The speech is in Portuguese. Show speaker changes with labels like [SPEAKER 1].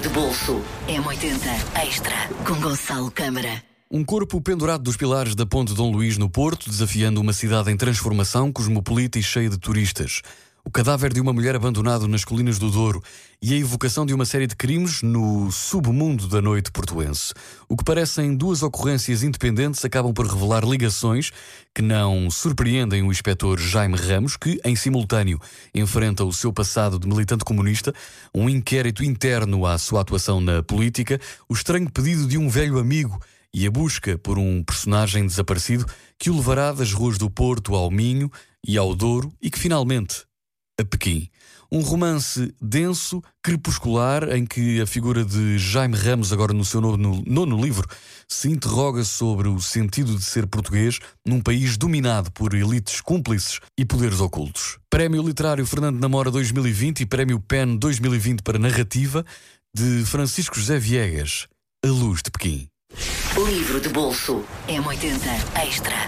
[SPEAKER 1] De bolso M80 Extra com Gonçalo Câmara.
[SPEAKER 2] Um corpo pendurado dos pilares da Ponte Dom Luís no Porto, desafiando uma cidade em transformação, cosmopolita e cheia de turistas. O cadáver de uma mulher abandonado nas colinas do Douro e a evocação de uma série de crimes no submundo da noite portuense. O que parecem duas ocorrências independentes acabam por revelar ligações que não surpreendem o inspetor Jaime Ramos, que, em simultâneo, enfrenta o seu passado de militante comunista, um inquérito interno à sua atuação na política, o estranho pedido de um velho amigo e a busca por um personagem desaparecido que o levará das ruas do Porto ao Minho e ao Douro e que finalmente a Pequim. Um romance denso, crepuscular, em que a figura de Jaime Ramos, agora no seu nono, nono livro, se interroga sobre o sentido de ser português num país dominado por elites cúmplices e poderes ocultos. Prémio Literário Fernando Namora 2020 e Prémio PEN 2020 para Narrativa, de Francisco José Viegas, A Luz de Pequim.
[SPEAKER 1] Livro de bolso M80 Extra.